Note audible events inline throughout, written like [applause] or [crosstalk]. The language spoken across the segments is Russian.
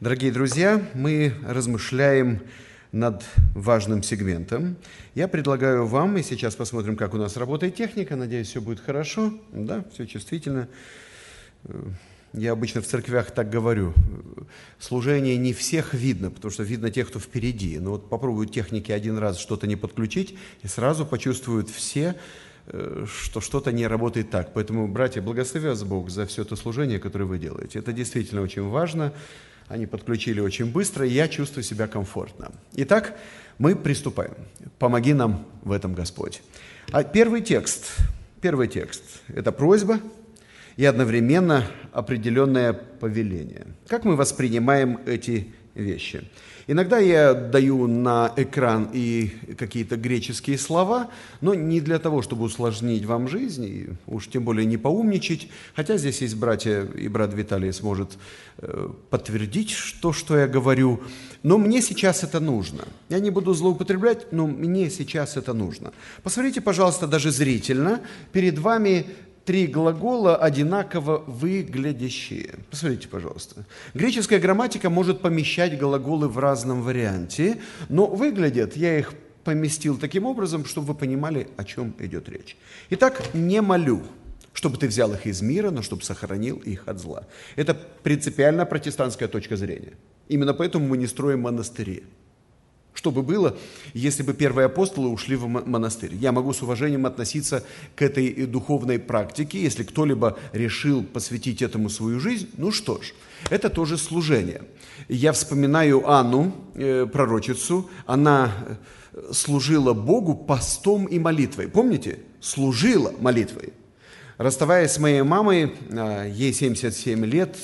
Дорогие друзья, мы размышляем над важным сегментом. Я предлагаю вам, и сейчас посмотрим, как у нас работает техника, надеюсь, все будет хорошо, да, все чувствительно. Я обычно в церквях так говорю, служение не всех видно, потому что видно тех, кто впереди. Но вот попробуют техники один раз что-то не подключить, и сразу почувствуют все, э, что что-то не работает так. Поэтому, братья, благослови вас Бог за все то служение, которое вы делаете. Это действительно очень важно. Они подключили очень быстро, и я чувствую себя комфортно. Итак, мы приступаем. Помоги нам в этом, Господь. А первый текст, первый текст – это просьба и одновременно определенное повеление. Как мы воспринимаем эти вещи? Иногда я даю на экран и какие-то греческие слова, но не для того, чтобы усложнить вам жизнь, и уж тем более не поумничать, хотя здесь есть братья, и брат Виталий сможет э, подтвердить то, что я говорю, но мне сейчас это нужно. Я не буду злоупотреблять, но мне сейчас это нужно. Посмотрите, пожалуйста, даже зрительно, перед вами три глагола одинаково выглядящие. Посмотрите, пожалуйста. Греческая грамматика может помещать глаголы в разном варианте, но выглядят, я их поместил таким образом, чтобы вы понимали, о чем идет речь. Итак, не молю, чтобы ты взял их из мира, но чтобы сохранил их от зла. Это принципиально протестантская точка зрения. Именно поэтому мы не строим монастыри. Что бы было, если бы первые апостолы ушли в монастырь? Я могу с уважением относиться к этой духовной практике. Если кто-либо решил посвятить этому свою жизнь, ну что ж, это тоже служение. Я вспоминаю Анну, э, пророчицу, она э, служила Богу постом и молитвой. Помните? Служила молитвой. Расставаясь с моей мамой, э, ей 77 лет,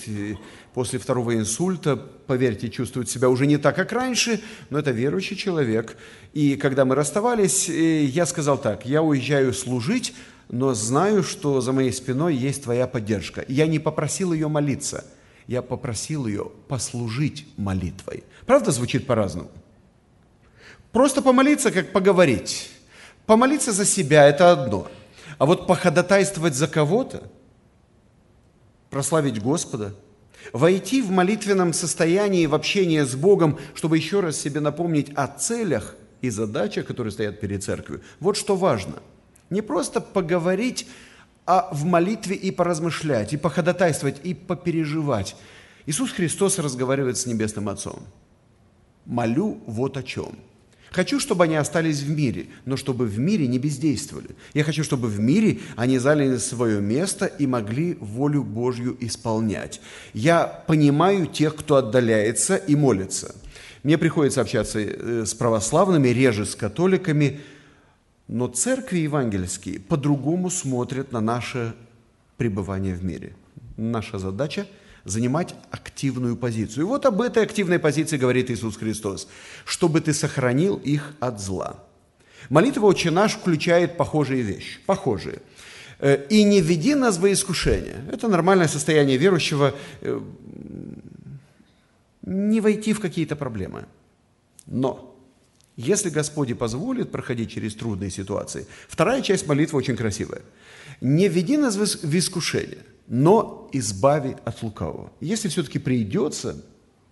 после второго инсульта, поверьте, чувствует себя уже не так, как раньше, но это верующий человек. И когда мы расставались, э, я сказал так, я уезжаю служить, но знаю, что за моей спиной есть твоя поддержка. Я не попросил ее молиться, я попросил ее послужить молитвой. Правда, звучит по-разному? Просто помолиться, как поговорить. Помолиться за себя – это одно. А вот походатайствовать за кого-то, прославить Господа – Войти в молитвенном состоянии в общение с Богом, чтобы еще раз себе напомнить о целях и задачах, которые стоят перед церковью. Вот что важно. Не просто поговорить, а в молитве и поразмышлять, и походатайствовать, и попереживать. Иисус Христос разговаривает с Небесным Отцом. «Молю вот о чем». Хочу, чтобы они остались в мире, но чтобы в мире не бездействовали. Я хочу, чтобы в мире они заняли свое место и могли волю Божью исполнять. Я понимаю тех, кто отдаляется и молится. Мне приходится общаться э, с православными, реже с католиками, но церкви евангельские по-другому смотрят на наше пребывание в мире. Наша задача – занимать активную позицию. И вот об этой активной позиции говорит Иисус Христос, чтобы ты сохранил их от зла. Молитва «Отче наш» включает похожие вещи, похожие. Э, «И не веди нас во искушение». Это нормальное состояние верующего э, не войти в какие-то проблемы. Но если Господь позволит проходить через трудные ситуации, вторая часть молитвы очень красивая. «Не веди нас в искушение» но избави от лукавого. Если все-таки придется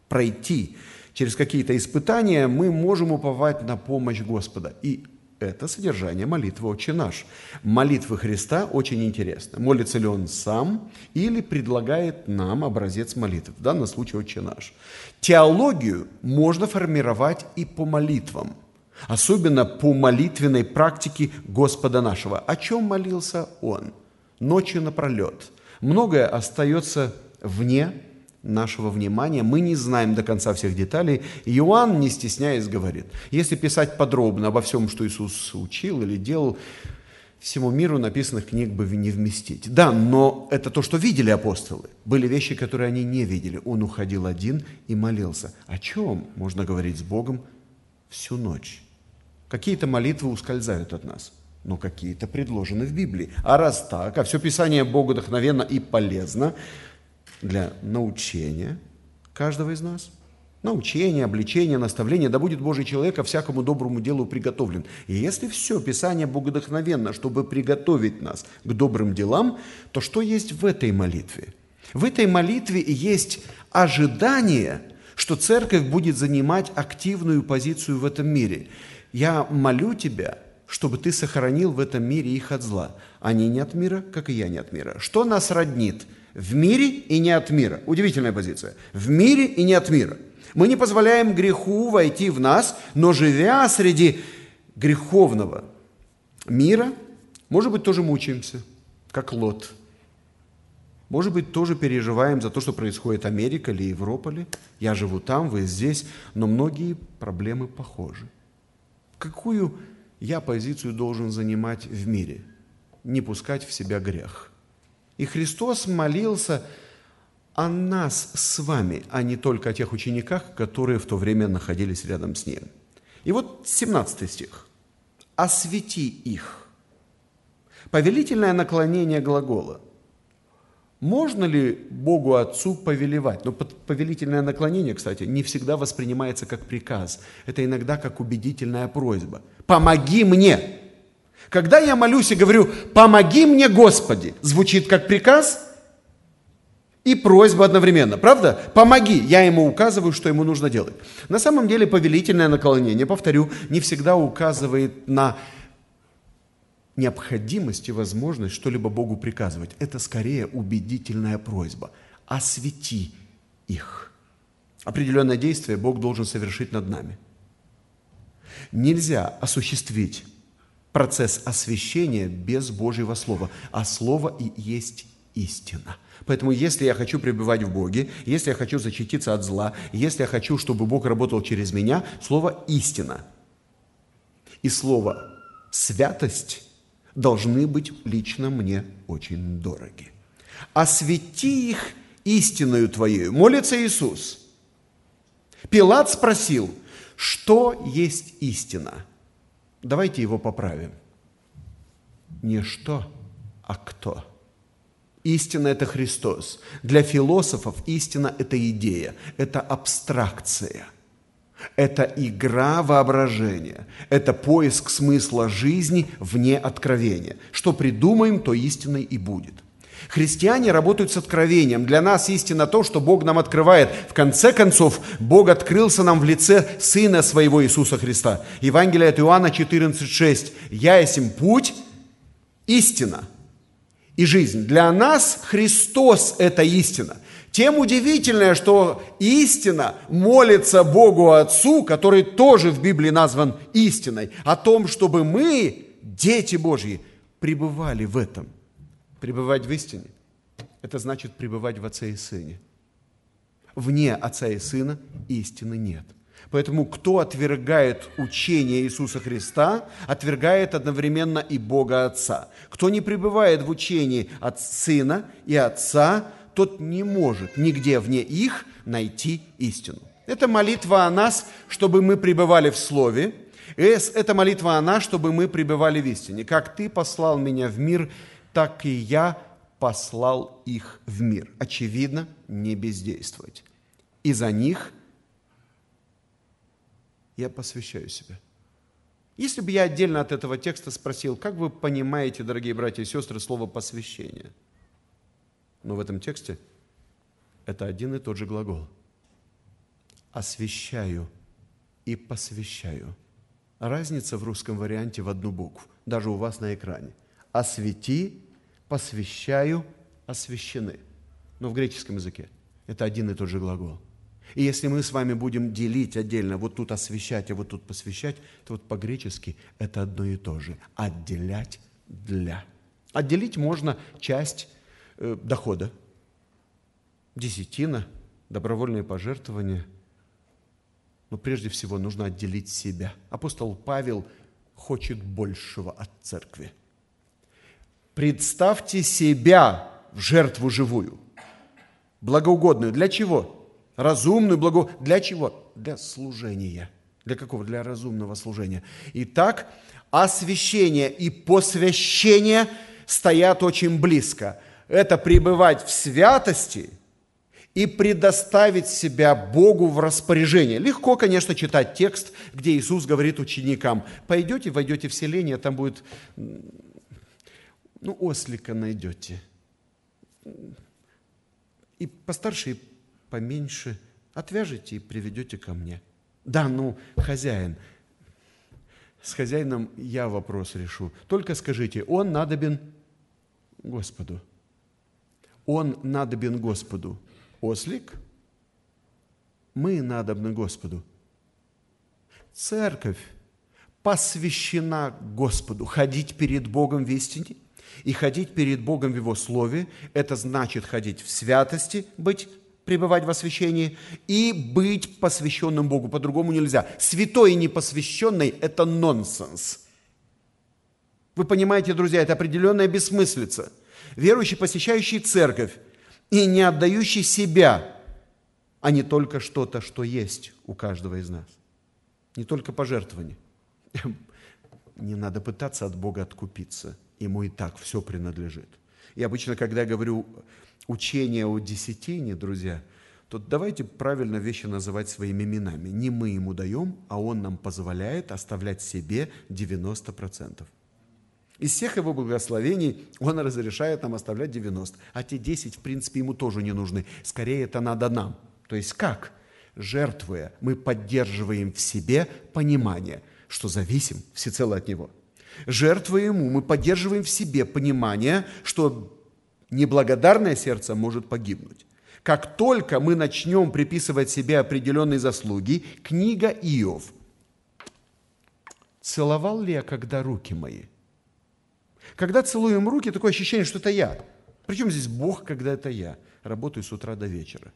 пройти через какие-то испытания, мы можем уповать на помощь Господа. И это содержание молитвы «Отче наш». Молитвы Христа очень интересны. Молится ли Он сам или предлагает нам образец молитвы, в данном случае «Отче наш». Теологию можно формировать и по молитвам, особенно по молитвенной практике Господа нашего. О чем молился Он? Ночью напролет – Многое остается вне нашего внимания, мы не знаем до конца всех деталей. Иоанн, не стесняясь, говорит, если писать подробно обо всем, что Иисус учил или делал, всему миру написанных книг бы не вместить. Да, но это то, что видели апостолы. Были вещи, которые они не видели. Он уходил один и молился. О чем можно говорить с Богом всю ночь? Какие-то молитвы ускользают от нас – но какие-то предложены в Библии. А раз так, а все Писание Богу вдохновенно и полезно для научения каждого из нас, научение, обличение, наставление, да будет Божий человек ко всякому доброму делу приготовлен. И если все Писание богодохновенно, чтобы приготовить нас к добрым делам, то что есть в этой молитве? В этой молитве есть ожидание – что церковь будет занимать активную позицию в этом мире. Я молю тебя, чтобы ты сохранил в этом мире их от зла. Они не от мира, как и я не от мира. Что нас роднит? В мире и не от мира. Удивительная позиция. В мире и не от мира. Мы не позволяем греху войти в нас, но живя среди греховного мира, может быть, тоже мучаемся, как Лот. Может быть, тоже переживаем за то, что происходит в Америке или Европа ли. Я живу там, вы здесь, но многие проблемы похожи. Какую я позицию должен занимать в мире? Не пускать в себя грех. И Христос молился о нас с вами, а не только о тех учениках, которые в то время находились рядом с Ним. И вот 17 стих. «Освети их». Повелительное наклонение глагола. Можно ли Богу Отцу повелевать? Но повелительное наклонение, кстати, не всегда воспринимается как приказ. Это иногда как убедительная просьба. «Помоги мне!» Когда я молюсь и говорю «помоги мне, Господи», звучит как приказ – и просьба одновременно. Правда? Помоги. Я ему указываю, что ему нужно делать. На самом деле повелительное наклонение, повторю, не всегда указывает на необходимость и возможность что-либо Богу приказывать. Это скорее убедительная просьба. Освети их. Определенное действие Бог должен совершить над нами. Нельзя осуществить процесс освящения без Божьего Слова, а Слово и есть истина. Поэтому если я хочу пребывать в Боге, если я хочу защититься от зла, если я хочу, чтобы Бог работал через меня, слово «истина» и слово «святость» должны быть лично мне очень дороги. «Освети их истиною Твоею». Молится Иисус. Пилат спросил, что есть истина? Давайте его поправим. Не что, а кто – Истина – это Христос. Для философов истина – это идея, это абстракция, это игра воображения, это поиск смысла жизни вне откровения. Что придумаем, то истиной и будет. Христиане работают с откровением. Для нас истина то, что Бог нам открывает. В конце концов, Бог открылся нам в лице Сына Своего Иисуса Христа. Евангелие от Иоанна 14,6. «Я есмь путь, истина, и жизнь. Для нас Христос – это истина. Тем удивительное, что истина молится Богу Отцу, который тоже в Библии назван истиной, о том, чтобы мы, дети Божьи, пребывали в этом. Пребывать в истине – это значит пребывать в Отце и Сыне. Вне Отца и Сына истины нет – Поэтому кто отвергает учение Иисуса Христа, отвергает одновременно и Бога Отца. Кто не пребывает в учении от Сына и Отца, тот не может нигде вне их найти истину. Это молитва о нас, чтобы мы пребывали в Слове. Это молитва о нас, чтобы мы пребывали в истине. Как Ты послал меня в мир, так и я послал их в мир. Очевидно, не бездействовать. И за них – я посвящаю себя. Если бы я отдельно от этого текста спросил, как вы понимаете, дорогие братья и сестры, слово «посвящение»? Но в этом тексте это один и тот же глагол. «Освящаю» и «посвящаю». Разница в русском варианте в одну букву, даже у вас на экране. «Освети», «посвящаю», «освящены». Но в греческом языке это один и тот же глагол – и если мы с вами будем делить отдельно, вот тут освещать, а вот тут посвящать, то вот по-гречески это одно и то же. Отделять для. Отделить можно часть дохода, десятина, добровольные пожертвования. Но прежде всего нужно отделить себя. Апостол Павел хочет большего от церкви. Представьте себя в жертву живую, благоугодную. Для чего? разумную, благо... Для чего? Для служения. Для какого? Для разумного служения. Итак, освящение и посвящение стоят очень близко. Это пребывать в святости и предоставить себя Богу в распоряжение. Легко, конечно, читать текст, где Иисус говорит ученикам, пойдете, войдете в селение, там будет, ну, ослика найдете. И постарше, и поменьше отвяжете и приведете ко мне. Да, ну, хозяин, с хозяином я вопрос решу. Только скажите, он надобен Господу. Он надобен Господу. Ослик, мы надобны Господу. Церковь посвящена Господу. Ходить перед Богом в истине и ходить перед Богом в Его Слове – это значит ходить в святости, быть пребывать в освящении и быть посвященным Богу. По-другому нельзя. Святой и непосвященный – это нонсенс. Вы понимаете, друзья, это определенная бессмыслица. Верующий, посещающий церковь и не отдающий себя, а не только что-то, что есть у каждого из нас. Не только пожертвование. Не надо пытаться от Бога откупиться. Ему и так все принадлежит. И обычно, когда я говорю учение о десятине, друзья, то давайте правильно вещи называть своими именами. Не мы ему даем, а он нам позволяет оставлять себе 90%. Из всех его благословений он разрешает нам оставлять 90. А те 10, в принципе, ему тоже не нужны. Скорее, это надо нам. То есть как? Жертвуя, мы поддерживаем в себе понимание, что зависим всецело от него. Жертвуя ему, мы поддерживаем в себе понимание, что неблагодарное сердце может погибнуть. Как только мы начнем приписывать себе определенные заслуги, книга Иов. Целовал ли я когда руки мои? Когда целуем руки, такое ощущение, что это я. Причем здесь Бог, когда это я. Работаю с утра до вечера.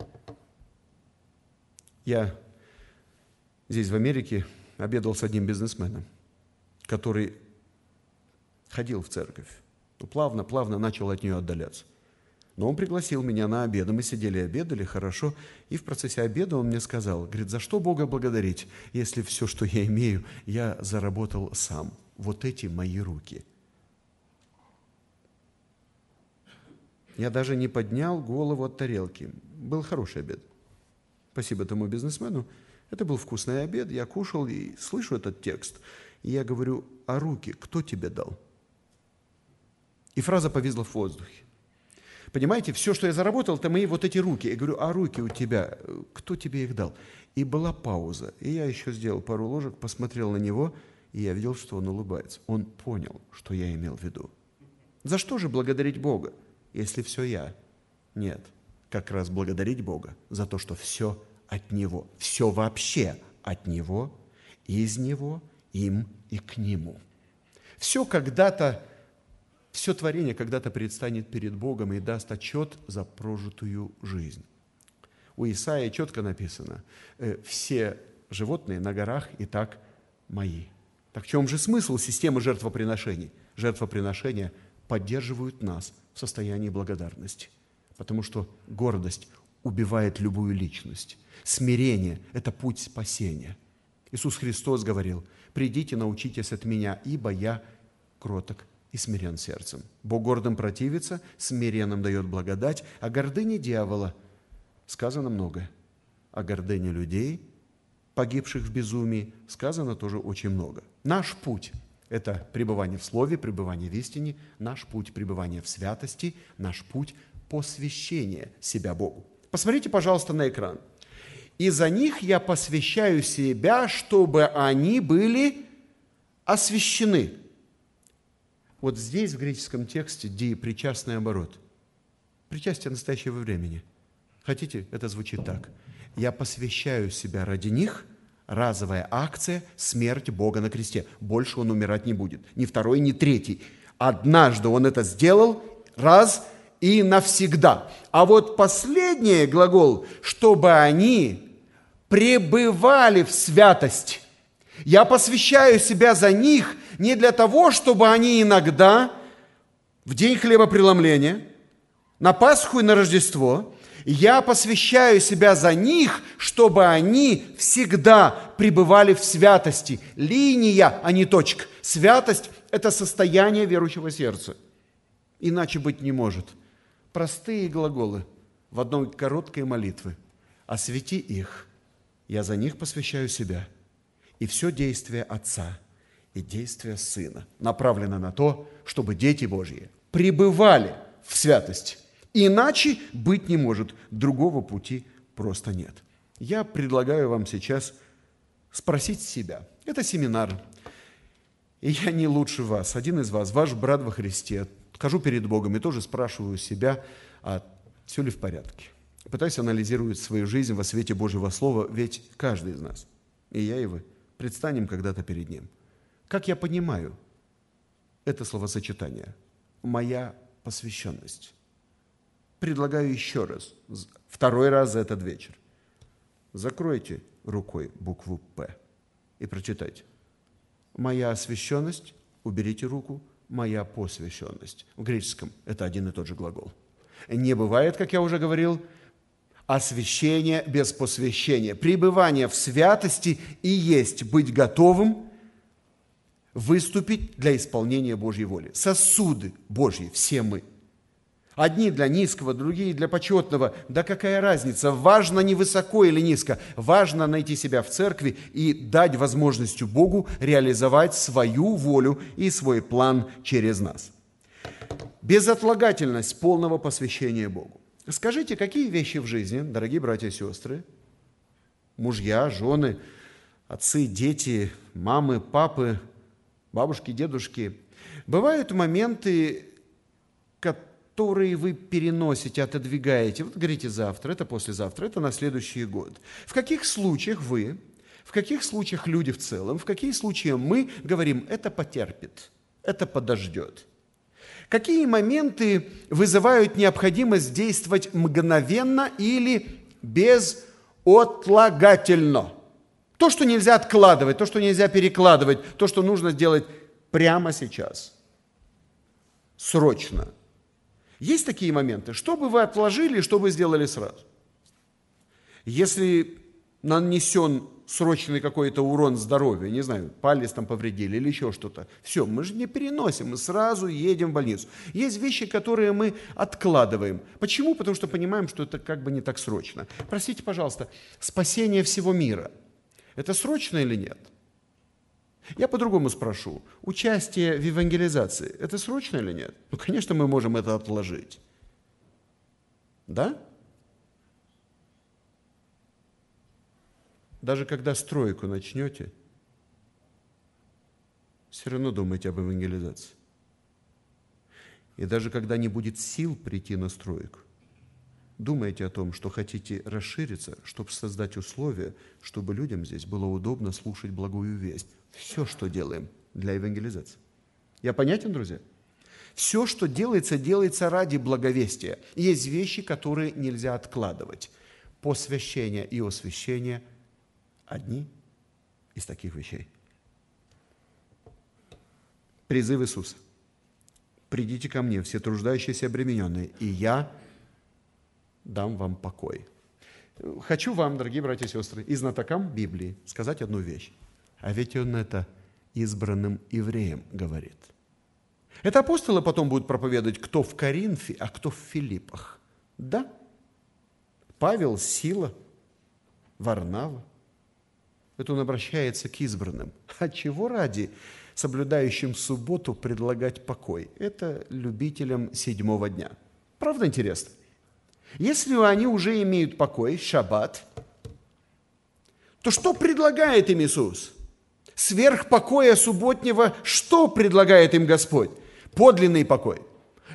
Я здесь, в Америке, обедал с одним бизнесменом, который ходил в церковь то плавно-плавно начал от нее отдаляться. Но он пригласил меня на обед, и мы сидели обедали, хорошо. И в процессе обеда он мне сказал, говорит, за что Бога благодарить, если все, что я имею, я заработал сам. Вот эти мои руки. Я даже не поднял голову от тарелки. Был хороший обед. Спасибо тому бизнесмену. Это был вкусный обед. Я кушал и слышу этот текст. И я говорю, а руки кто тебе дал? И фраза повисла в воздухе. Понимаете, все, что я заработал, это мои вот эти руки. Я говорю, а руки у тебя, кто тебе их дал? И была пауза. И я еще сделал пару ложек, посмотрел на него, и я видел, что он улыбается. Он понял, что я имел в виду. За что же благодарить Бога, если все я? Нет, как раз благодарить Бога за то, что все от Него, все вообще от Него, из Него, им и к Нему. Все когда-то все творение когда-то предстанет перед Богом и даст отчет за прожитую жизнь. У Исаия четко написано, «Э, все животные на горах и так мои. Так в чем же смысл системы жертвоприношений? Жертвоприношения поддерживают нас в состоянии благодарности, потому что гордость убивает любую личность. Смирение – это путь спасения. Иисус Христос говорил, «Придите, научитесь от Меня, ибо Я кроток и смирен сердцем. Бог гордым противится, смиренным дает благодать, о гордыне дьявола сказано много. О гордыне людей, погибших в безумии, сказано тоже очень много. Наш путь – это пребывание в Слове, пребывание в истине, наш путь – пребывание в святости, наш путь – посвящение себя Богу. Посмотрите, пожалуйста, на экран. «И за них я посвящаю себя, чтобы они были освящены». Вот здесь, в греческом тексте, ди причастный оборот. Причастие настоящего времени. Хотите, это звучит так. Я посвящаю себя ради них, разовая акция, смерть Бога на кресте. Больше он умирать не будет. Ни второй, ни третий. Однажды он это сделал, раз и навсегда. А вот последний глагол, чтобы они пребывали в святость. Я посвящаю себя за них не для того, чтобы они иногда в день хлебопреломления, на Пасху и на Рождество, я посвящаю себя за них, чтобы они всегда пребывали в святости. Линия, а не точка. Святость – это состояние верующего сердца. Иначе быть не может. Простые глаголы в одной короткой молитве. «Освети их, я за них посвящаю себя» и все действие Отца и действие Сына направлено на то, чтобы дети Божьи пребывали в святости. Иначе быть не может, другого пути просто нет. Я предлагаю вам сейчас спросить себя. Это семинар. И я не лучше вас, один из вас, ваш брат во Христе. Хожу перед Богом и тоже спрашиваю себя, а все ли в порядке. Пытаюсь анализировать свою жизнь во свете Божьего Слова, ведь каждый из нас, и я, и вы, предстанем когда-то перед Ним. Как я понимаю это словосочетание? Моя посвященность. Предлагаю еще раз, второй раз за этот вечер. Закройте рукой букву «П» и прочитайте. Моя освященность, уберите руку, моя посвященность. В греческом это один и тот же глагол. Не бывает, как я уже говорил, освящение без посвящения. Пребывание в святости и есть быть готовым выступить для исполнения Божьей воли. Сосуды Божьи, все мы – Одни для низкого, другие для почетного. Да какая разница? Важно не высоко или низко. Важно найти себя в церкви и дать возможностью Богу реализовать свою волю и свой план через нас. Безотлагательность полного посвящения Богу. Скажите, какие вещи в жизни, дорогие братья и сестры, мужья, жены, отцы, дети, мамы, папы, бабушки, дедушки, бывают моменты, которые которые вы переносите, отодвигаете. Вот говорите завтра, это послезавтра, это на следующий год. В каких случаях вы, в каких случаях люди в целом, в какие случаи мы говорим, это потерпит, это подождет. Какие моменты вызывают необходимость действовать мгновенно или безотлагательно? То, что нельзя откладывать, то, что нельзя перекладывать, то, что нужно сделать прямо сейчас, срочно – есть такие моменты? Что бы вы отложили, что бы сделали сразу? Если нанесен срочный какой-то урон здоровью, не знаю, палец там повредили или еще что-то. Все, мы же не переносим, мы сразу едем в больницу. Есть вещи, которые мы откладываем. Почему? Потому что понимаем, что это как бы не так срочно. Простите, пожалуйста, спасение всего мира, это срочно или нет? Я по-другому спрошу. Участие в евангелизации – это срочно или нет? Ну, конечно, мы можем это отложить. Да? Даже когда стройку начнете, все равно думайте об евангелизации. И даже когда не будет сил прийти на стройку, думайте о том, что хотите расшириться, чтобы создать условия, чтобы людям здесь было удобно слушать благую весть все, что делаем для евангелизации. Я понятен, друзья? Все, что делается, делается ради благовестия. Есть вещи, которые нельзя откладывать. Посвящение и освящение – одни из таких вещей. Призыв Иисуса. «Придите ко мне, все труждающиеся и обремененные, и я дам вам покой». Хочу вам, дорогие братья и сестры, и знатокам Библии сказать одну вещь. А ведь он это избранным евреям говорит. Это апостолы потом будут проповедовать, кто в Коринфе, а кто в Филиппах. Да, Павел, Сила, Варнава. Это он обращается к избранным. А чего ради соблюдающим субботу предлагать покой? Это любителям седьмого дня. Правда интересно? Если они уже имеют покой, шаббат, то что предлагает им Иисус? Сверх покоя субботнего, что предлагает им Господь? Подлинный покой.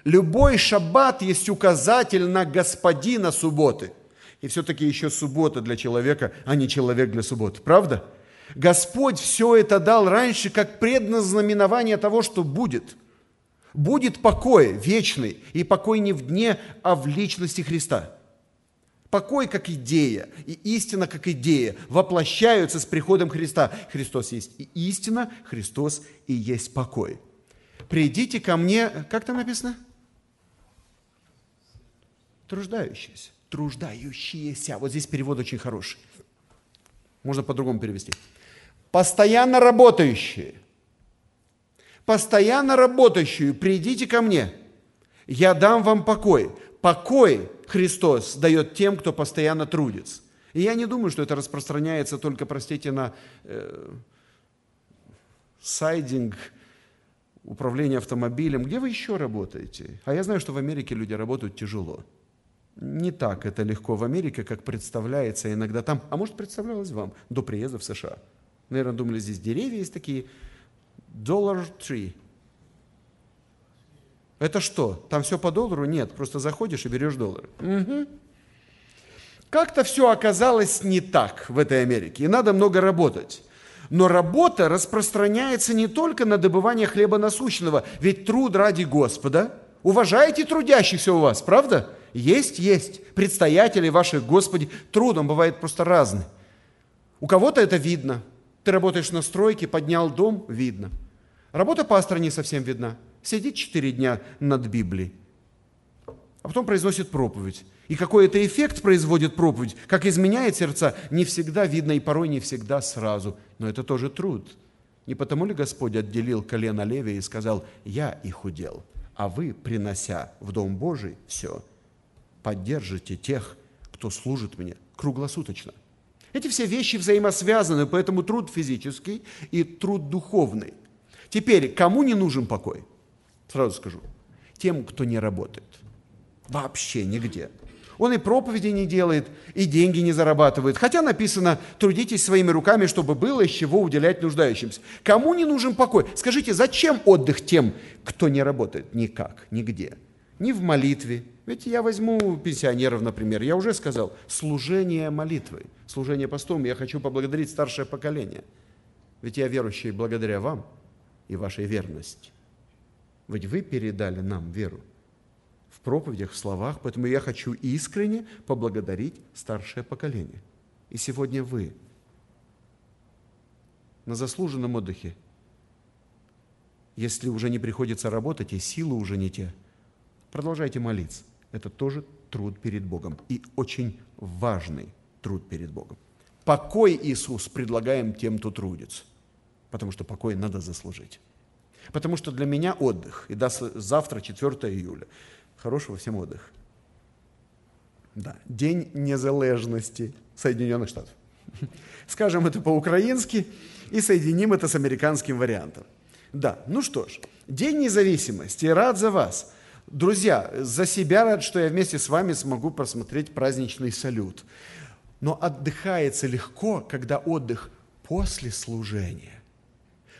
Любой шаббат есть указатель на господина субботы. И все-таки еще суббота для человека, а не человек для субботы. Правда? Господь все это дал раньше как предназнаменование того, что будет. Будет покой вечный, и покой не в дне, а в личности Христа – Покой как идея и истина как идея воплощаются с приходом Христа. Христос есть и истина, Христос и есть покой. Придите ко мне, как там написано? Труждающиеся. Труждающиеся. Вот здесь перевод очень хороший. Можно по-другому перевести. Постоянно работающие. Постоянно работающие. Придите ко мне. Я дам вам покой. Покой Христос дает тем, кто постоянно трудится. И я не думаю, что это распространяется только, простите, на э, сайдинг, управление автомобилем. Где вы еще работаете? А я знаю, что в Америке люди работают тяжело. Не так это легко в Америке, как представляется иногда там, а может представлялось вам до приезда в США. Наверное, думали, здесь деревья есть такие. Dollar tree. Это что? Там все по доллару? Нет, просто заходишь и берешь доллары. Угу. Как-то все оказалось не так в этой Америке, и надо много работать. Но работа распространяется не только на добывание хлеба насущного, ведь труд ради Господа. Уважаете трудящихся у вас, правда? Есть, есть. Предстоятели ваши, Господи, трудом бывает просто разный. У кого-то это видно. Ты работаешь на стройке, поднял дом, видно. Работа пастора не совсем видна. Сидит четыре дня над Библией, а потом произносит проповедь. И какой это эффект производит проповедь, как изменяет сердца, не всегда видно и порой не всегда сразу. Но это тоже труд. Не потому ли Господь отделил колено Левия и сказал, я их удел, а вы, принося в Дом Божий все, поддержите тех, кто служит мне круглосуточно. Эти все вещи взаимосвязаны, поэтому труд физический и труд духовный. Теперь, кому не нужен покой? Сразу скажу. Тем, кто не работает. Вообще нигде. Он и проповеди не делает, и деньги не зарабатывает. Хотя написано, трудитесь своими руками, чтобы было из чего уделять нуждающимся. Кому не нужен покой? Скажите, зачем отдых тем, кто не работает? Никак, нигде. Ни в молитве. Ведь я возьму пенсионеров, например. Я уже сказал, служение молитвой, служение постом. Я хочу поблагодарить старшее поколение. Ведь я верующий благодаря вам и вашей верности. Ведь вы передали нам веру в проповедях, в словах, поэтому я хочу искренне поблагодарить старшее поколение. И сегодня вы на заслуженном отдыхе, если уже не приходится работать и силы уже не те, продолжайте молиться. Это тоже труд перед Богом и очень важный труд перед Богом. Покой Иисус предлагаем тем, кто трудится, потому что покой надо заслужить. Потому что для меня отдых, и до завтра, 4 июля, хорошего всем отдыха. Да, День незалежности Соединенных Штатов. [laughs] Скажем это по-украински и соединим это с американским вариантом. Да, ну что ж, День независимости, рад за вас. Друзья, за себя рад, что я вместе с вами смогу просмотреть праздничный салют. Но отдыхается легко, когда отдых после служения,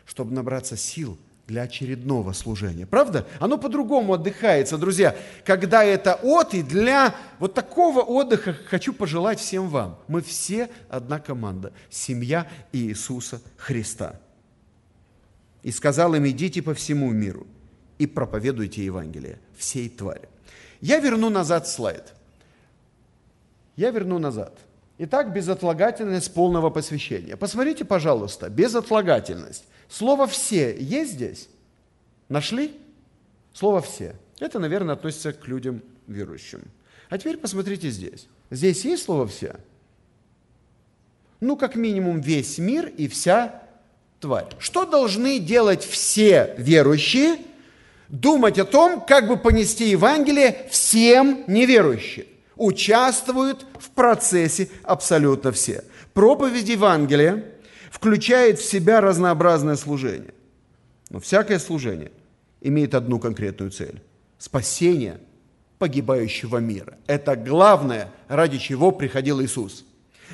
чтобы набраться сил – для очередного служения. Правда? Оно по-другому отдыхается, друзья. Когда это от и для вот такого отдыха хочу пожелать всем вам. Мы все одна команда. Семья Иисуса Христа. И сказал им, идите по всему миру и проповедуйте Евангелие всей твари. Я верну назад слайд. Я верну назад. Итак, безотлагательность полного посвящения. Посмотрите, пожалуйста, безотлагательность. Слово «все» есть здесь? Нашли? Слово «все». Это, наверное, относится к людям верующим. А теперь посмотрите здесь. Здесь есть слово «все»? Ну, как минимум, весь мир и вся тварь. Что должны делать все верующие? Думать о том, как бы понести Евангелие всем неверующим. Участвуют в процессе абсолютно все. Проповедь Евангелия включает в себя разнообразное служение. Но всякое служение имеет одну конкретную цель – спасение погибающего мира. Это главное, ради чего приходил Иисус.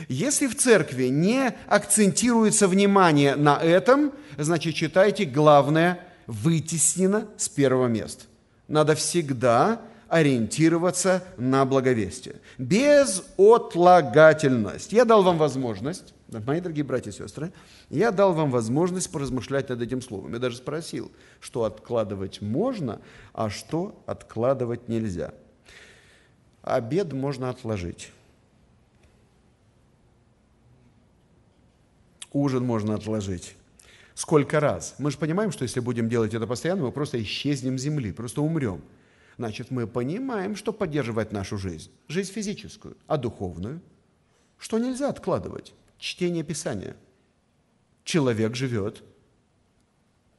Если в церкви не акцентируется внимание на этом, значит, читайте, главное вытеснено с первого места. Надо всегда ориентироваться на благовестие. Без отлагательность. Я дал вам возможность, мои дорогие братья и сестры, я дал вам возможность поразмышлять над этим словом. Я даже спросил, что откладывать можно, а что откладывать нельзя. Обед можно отложить. Ужин можно отложить. Сколько раз? Мы же понимаем, что если будем делать это постоянно, мы просто исчезнем с земли, просто умрем значит, мы понимаем, что поддерживать нашу жизнь, жизнь физическую, а духовную, что нельзя откладывать. Чтение Писания. Человек живет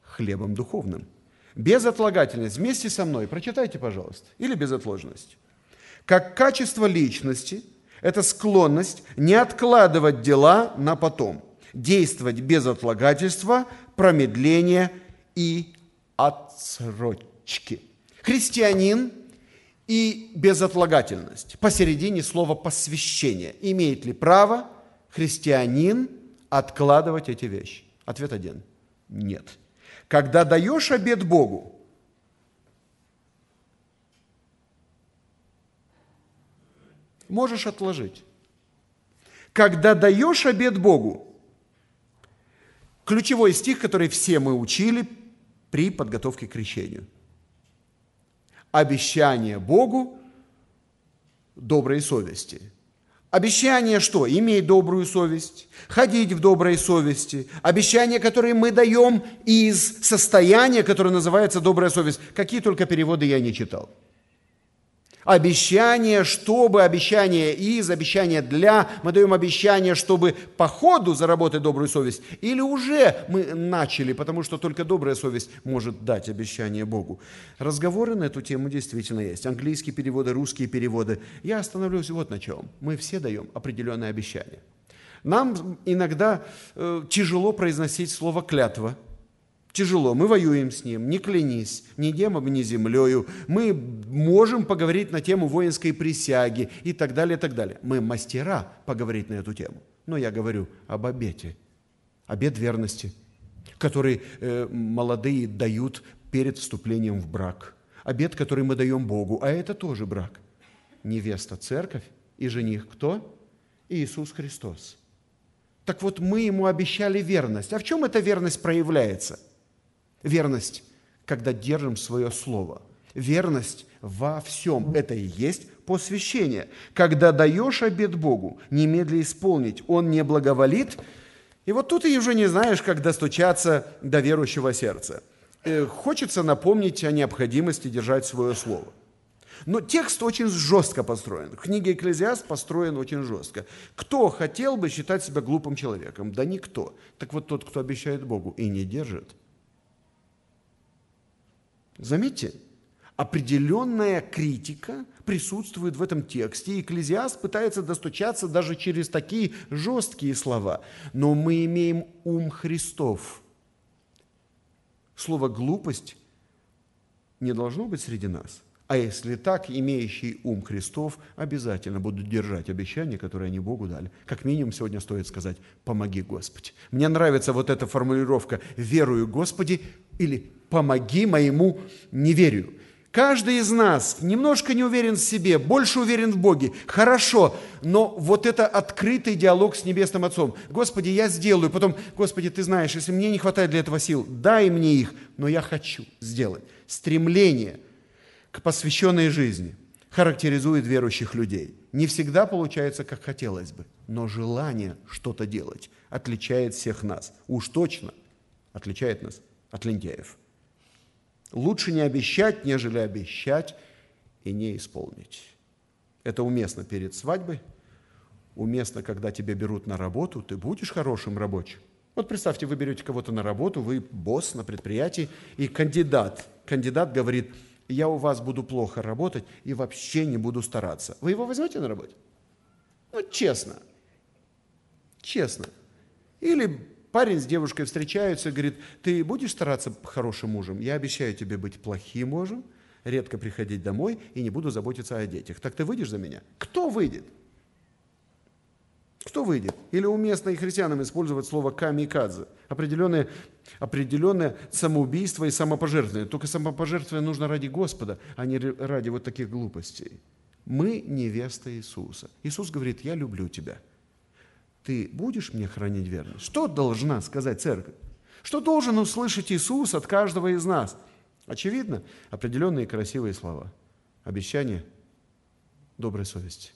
хлебом духовным. Безотлагательность. Вместе со мной. Прочитайте, пожалуйста. Или безотложность. Как качество личности – это склонность не откладывать дела на потом, действовать без отлагательства, промедления и отсрочки – Христианин и безотлагательность. Посередине слова посвящение. Имеет ли право христианин откладывать эти вещи? Ответ один. Нет. Когда даешь обед Богу, можешь отложить. Когда даешь обед Богу, ключевой стих, который все мы учили при подготовке к крещению. Обещание Богу доброй совести. Обещание что? Иметь добрую совесть, ходить в доброй совести. Обещание, которое мы даем из состояния, которое называется добрая совесть. Какие только переводы я не читал. Обещание, чтобы, обещание из, обещание для. Мы даем обещание, чтобы по ходу заработать добрую совесть. Или уже мы начали, потому что только добрая совесть может дать обещание Богу. Разговоры на эту тему действительно есть. Английские переводы, русские переводы. Я остановлюсь вот на чем. Мы все даем определенное обещание. Нам иногда э, тяжело произносить слово «клятва», Тяжело, мы воюем с ним, не клянись, ни демом, ни землею. Мы можем поговорить на тему воинской присяги и так далее, и так далее. Мы мастера поговорить на эту тему. Но я говорю об обете, обет верности, который э, молодые дают перед вступлением в брак. Обет, который мы даем Богу, а это тоже брак. Невеста – церковь, и жених кто? Иисус Христос. Так вот, мы ему обещали верность. А в чем эта верность проявляется – Верность, когда держим свое слово. Верность во всем. Это и есть посвящение. Когда даешь обед Богу, немедля исполнить, Он не благоволит. И вот тут ты уже не знаешь, как достучаться до верующего сердца. Э, хочется напомнить о необходимости держать свое слово. Но текст очень жестко построен. Книга Экклезиаст построен очень жестко. Кто хотел бы считать себя глупым человеком? Да никто. Так вот тот, кто обещает Богу и не держит, Заметьте, определенная критика присутствует в этом тексте. И Экклезиаст пытается достучаться даже через такие жесткие слова. Но мы имеем ум Христов. Слово «глупость» не должно быть среди нас. А если так, имеющий ум Христов обязательно будут держать обещания, которые они Богу дали. Как минимум сегодня стоит сказать «помоги, Господи». Мне нравится вот эта формулировка «верую, Господи» или помоги моему неверию. Каждый из нас немножко не уверен в себе, больше уверен в Боге. Хорошо, но вот это открытый диалог с Небесным Отцом. Господи, я сделаю. Потом, Господи, ты знаешь, если мне не хватает для этого сил, дай мне их, но я хочу сделать. Стремление к посвященной жизни характеризует верующих людей. Не всегда получается, как хотелось бы, но желание что-то делать отличает всех нас. Уж точно отличает нас от лентяев. Лучше не обещать, нежели обещать и не исполнить. Это уместно перед свадьбой, уместно, когда тебя берут на работу, ты будешь хорошим рабочим. Вот представьте, вы берете кого-то на работу, вы босс на предприятии, и кандидат, кандидат говорит, я у вас буду плохо работать и вообще не буду стараться. Вы его возьмете на работу? Ну, честно. Честно. Или Парень с девушкой встречаются, говорит, ты будешь стараться хорошим мужем? Я обещаю тебе быть плохим мужем, редко приходить домой и не буду заботиться о детях. Так ты выйдешь за меня? Кто выйдет? Кто выйдет? Или уместно и христианам использовать слово камикадзе? Определенное, определенное самоубийство и самопожертвование. Только самопожертвование нужно ради Господа, а не ради вот таких глупостей. Мы невеста Иисуса. Иисус говорит, я люблю тебя – ты будешь мне хранить верность? Что должна сказать церковь? Что должен услышать Иисус от каждого из нас? Очевидно, определенные красивые слова. Обещание доброй совести.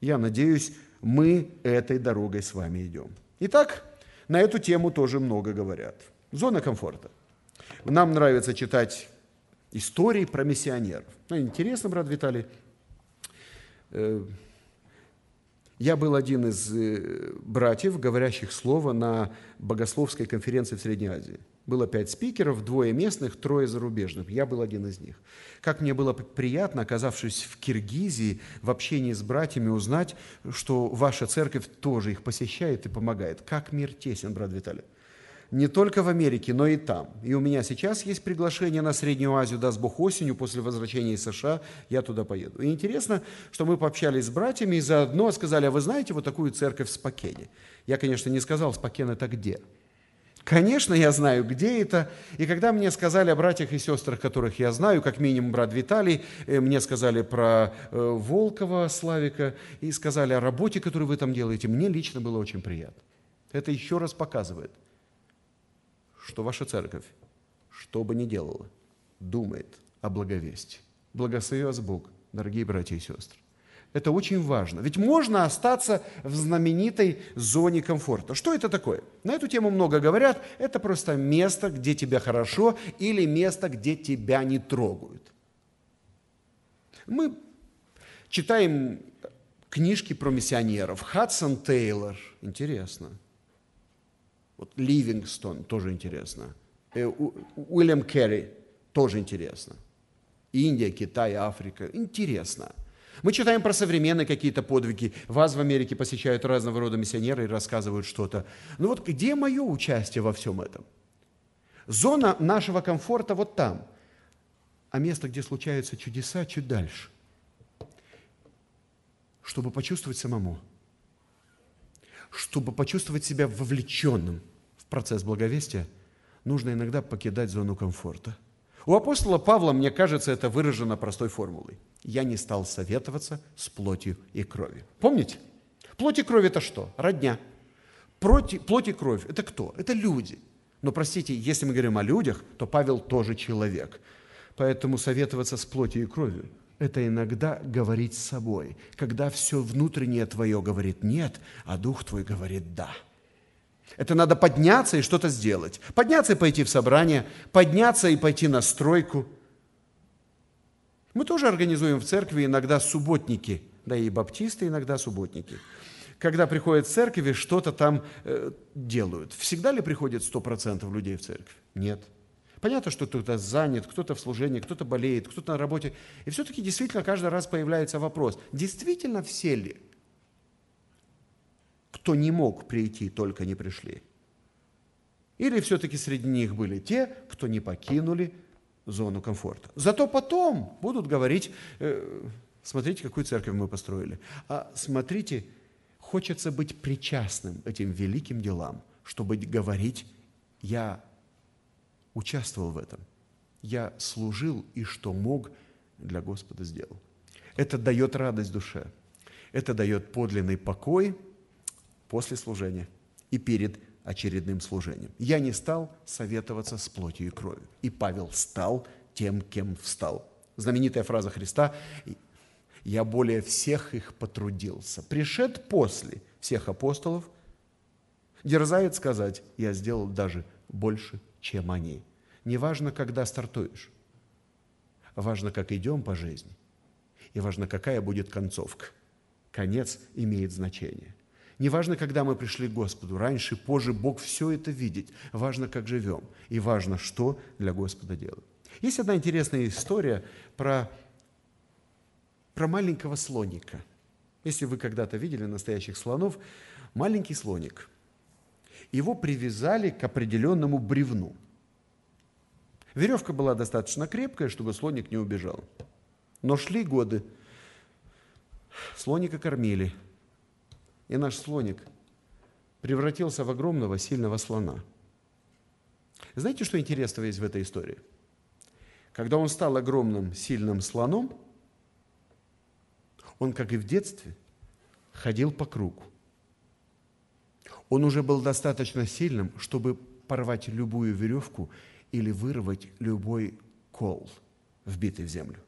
Я надеюсь, мы этой дорогой с вами идем. Итак, на эту тему тоже много говорят. Зона комфорта. Нам нравится читать истории про миссионеров. Ну, интересно, брат Виталий. Я был один из э, братьев, говорящих слово на богословской конференции в Средней Азии. Было пять спикеров, двое местных, трое зарубежных. Я был один из них. Как мне было приятно, оказавшись в Киргизии, в общении с братьями, узнать, что ваша церковь тоже их посещает и помогает. Как мир тесен, брат Виталий. Не только в Америке, но и там. И у меня сейчас есть приглашение на Среднюю Азию, даст Бог осенью, после возвращения из США, я туда поеду. И интересно, что мы пообщались с братьями и заодно сказали, а вы знаете вот такую церковь в Спокене? Я, конечно, не сказал, Спокен это где? Конечно, я знаю, где это. И когда мне сказали о братьях и сестрах, которых я знаю, как минимум брат Виталий, э, мне сказали про э, Волкова Славика и сказали о работе, которую вы там делаете, мне лично было очень приятно. Это еще раз показывает – что ваша церковь, что бы ни делала, думает о благовестии. Благослови вас Бог, дорогие братья и сестры. Это очень важно. Ведь можно остаться в знаменитой зоне комфорта. Что это такое? На эту тему много говорят. Это просто место, где тебе хорошо, или место, где тебя не трогают. Мы читаем книжки про миссионеров. Хадсон Тейлор. Интересно. Вот Ливингстон, тоже интересно. Э, Уильям Керри, тоже интересно. Индия, Китай, Африка, интересно. Мы читаем про современные какие-то подвиги. Вас в Америке посещают разного рода миссионеры и рассказывают что-то. Ну вот где мое участие во всем этом? Зона нашего комфорта вот там. А место, где случаются чудеса, чуть дальше. Чтобы почувствовать самому – чтобы почувствовать себя вовлеченным в процесс благовестия, нужно иногда покидать зону комфорта. У апостола Павла, мне кажется, это выражено простой формулой. Я не стал советоваться с плотью и кровью. Помните? Плоть и кровь – это что? Родня. Плоть, плоть и кровь – это кто? Это люди. Но, простите, если мы говорим о людях, то Павел тоже человек. Поэтому советоваться с плотью и кровью это иногда говорить с собой, когда все внутреннее твое говорит «нет», а дух твой говорит «да». Это надо подняться и что-то сделать. Подняться и пойти в собрание, подняться и пойти на стройку. Мы тоже организуем в церкви иногда субботники, да и баптисты иногда субботники. Когда приходят в церкви, что-то там э, делают. Всегда ли приходит 100% людей в церковь? Нет. Понятно, что кто-то занят, кто-то в служении, кто-то болеет, кто-то на работе. И все-таки действительно каждый раз появляется вопрос, действительно все ли, кто не мог прийти, только не пришли? Или все-таки среди них были те, кто не покинули зону комфорта? Зато потом будут говорить, э, смотрите, какую церковь мы построили. А смотрите, хочется быть причастным этим великим делам, чтобы говорить, я участвовал в этом. Я служил и что мог для Господа сделал. Это дает радость душе. Это дает подлинный покой после служения и перед очередным служением. Я не стал советоваться с плотью и кровью. И Павел стал тем, кем встал. Знаменитая фраза Христа «Я более всех их потрудился». Пришед после всех апостолов, дерзает сказать «Я сделал даже больше, чем они. Не важно, когда стартуешь. Важно, как идем по жизни. И важно, какая будет концовка. Конец имеет значение. Не важно, когда мы пришли к Господу, раньше, позже, Бог все это видит. Важно, как живем. И важно, что для Господа делаем. Есть одна интересная история про, про маленького слоника. Если вы когда-то видели настоящих слонов, маленький слоник. Его привязали к определенному бревну – Веревка была достаточно крепкая, чтобы слоник не убежал. Но шли годы. Слоника кормили. И наш слоник превратился в огромного сильного слона. Знаете, что интересного есть в этой истории? Когда он стал огромным сильным слоном, он, как и в детстве, ходил по кругу. Он уже был достаточно сильным, чтобы порвать любую веревку или вырвать любой кол, вбитый в землю.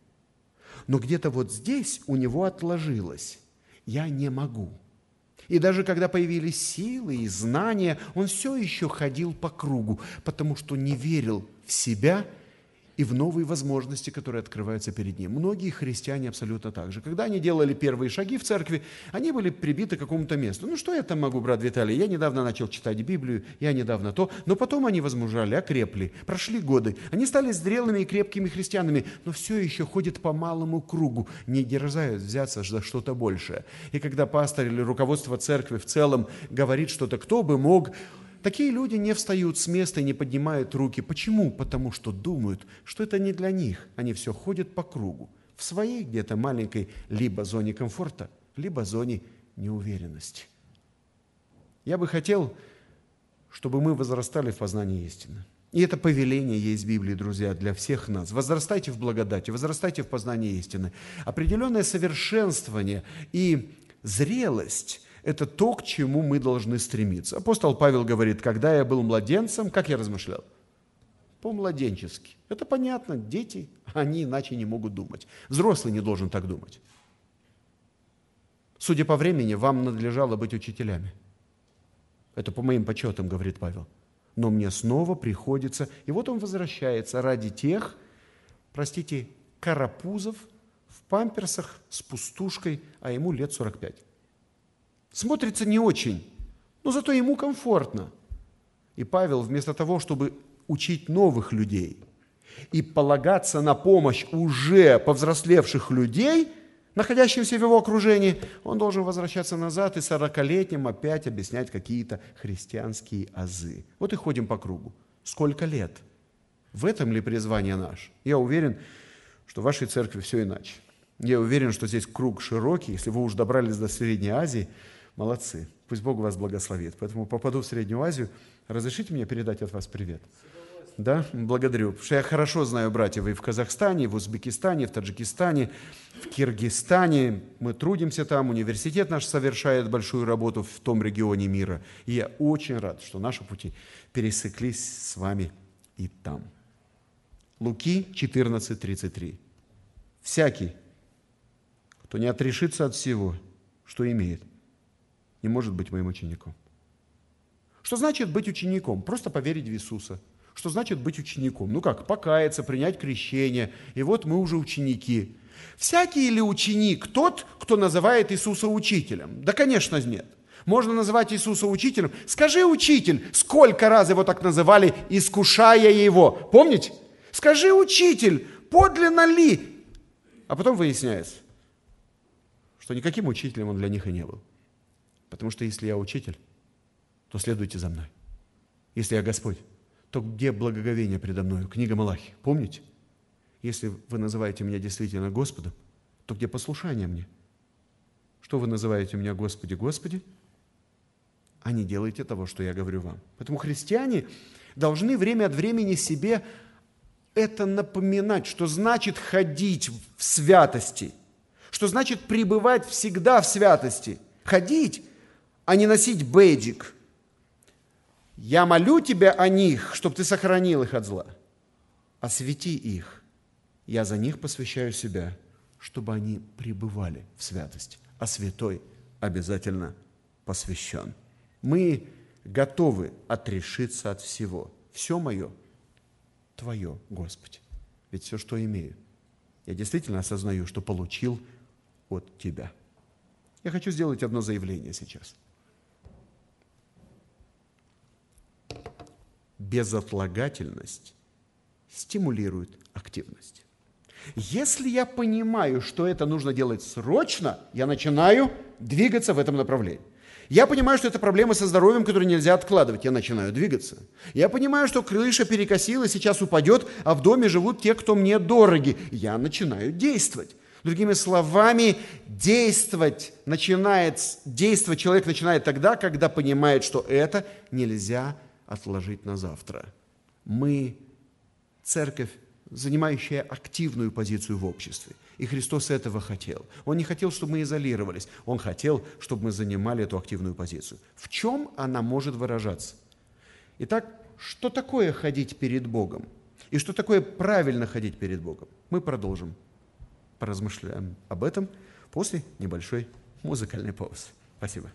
Но где-то вот здесь у него отложилось «я не могу». И даже когда появились силы и знания, он все еще ходил по кругу, потому что не верил в себя – и в новые возможности, которые открываются перед ним. Многие христиане абсолютно так же. Когда они делали первые шаги в церкви, они были прибиты к какому-то месту. Ну что я там могу, брат Виталий? Я недавно начал читать Библию, я недавно то. Но потом они возмужали, окрепли. Прошли годы. Они стали зрелыми и крепкими христианами, но все еще ходят по малому кругу, не дерзают взяться за что-то большее. И когда пастор или руководство церкви в целом говорит что-то, кто бы мог такие люди не встают с места и не поднимают руки. Почему? Потому что думают, что это не для них. Они все ходят по кругу, в своей где-то маленькой либо зоне комфорта, либо зоне неуверенности. Я бы хотел, чтобы мы возрастали в познании истины. И это повеление есть в Библии, друзья, для всех нас. Возрастайте в благодати, возрастайте в познании истины. Определенное совершенствование и зрелость – это то, к чему мы должны стремиться. Апостол Павел говорит, когда я был младенцем, как я размышлял? По-младенчески. Это понятно, дети, они иначе не могут думать. Взрослый не должен так думать. Судя по времени, вам надлежало быть учителями. Это по моим подсчетам, говорит Павел но мне снова приходится... И вот он возвращается ради тех, простите, карапузов в памперсах с пустушкой, а ему лет 45. Смотрится не очень, но зато ему комфортно. И Павел вместо того, чтобы учить новых людей и полагаться на помощь уже повзрослевших людей, находящимся в его окружении, он должен возвращаться назад и сорокалетним опять объяснять какие-то христианские азы. Вот и ходим по кругу. Сколько лет? В этом ли призвание наш? Я уверен, что в вашей церкви все иначе. Я уверен, что здесь круг широкий. Если вы уже добрались до Средней Азии, молодцы. Пусть Бог вас благословит. Поэтому попаду в Среднюю Азию. Разрешите мне передать от вас привет? Да, благодарю. Потому что я хорошо знаю братьев и в Казахстане, в Узбекистане, в Таджикистане, в Киргизстане. Мы трудимся там, университет наш совершает большую работу в том регионе мира. И я очень рад, что наши пути пересеклись с вами и там. Луки 14:33. Всякий, кто не отрешится от всего, что имеет, не может быть моим учеником. Что значит быть учеником? Просто поверить в Иисуса – что значит быть учеником? Ну как, покаяться, принять крещение. И вот мы уже ученики. Всякий ли ученик тот, кто называет Иисуса учителем? Да, конечно, нет. Можно называть Иисуса учителем. Скажи, учитель, сколько раз его так называли, искушая его. Помните? Скажи, учитель, подлинно ли? А потом выясняется, что никаким учителем он для них и не был. Потому что если я учитель, то следуйте за мной. Если я Господь, то где благоговение предо мною? Книга Малахи. Помните? Если вы называете меня действительно Господом, то где послушание мне? Что вы называете меня Господи, Господи? А не делайте того, что я говорю вам. Поэтому христиане должны время от времени себе это напоминать, что значит ходить в святости, что значит пребывать всегда в святости. Ходить, а не носить бейджик – я молю тебя о них, чтобы ты сохранил их от зла. Освети их. Я за них посвящаю себя, чтобы они пребывали в святости. А святой обязательно посвящен. Мы готовы отрешиться от всего. Все мое Твое, Господи. Ведь все, что имею, я действительно осознаю, что получил от Тебя. Я хочу сделать одно заявление сейчас – безотлагательность стимулирует активность. Если я понимаю, что это нужно делать срочно, я начинаю двигаться в этом направлении. Я понимаю, что это проблема со здоровьем, которую нельзя откладывать. Я начинаю двигаться. Я понимаю, что крыша перекосила, сейчас упадет, а в доме живут те, кто мне дороги. Я начинаю действовать. Другими словами, действовать начинает, действовать человек начинает тогда, когда понимает, что это нельзя отложить на завтра. Мы церковь, занимающая активную позицию в обществе. И Христос этого хотел. Он не хотел, чтобы мы изолировались. Он хотел, чтобы мы занимали эту активную позицию. В чем она может выражаться? Итак, что такое ходить перед Богом? И что такое правильно ходить перед Богом? Мы продолжим. Поразмышляем об этом после небольшой музыкальной паузы. Спасибо.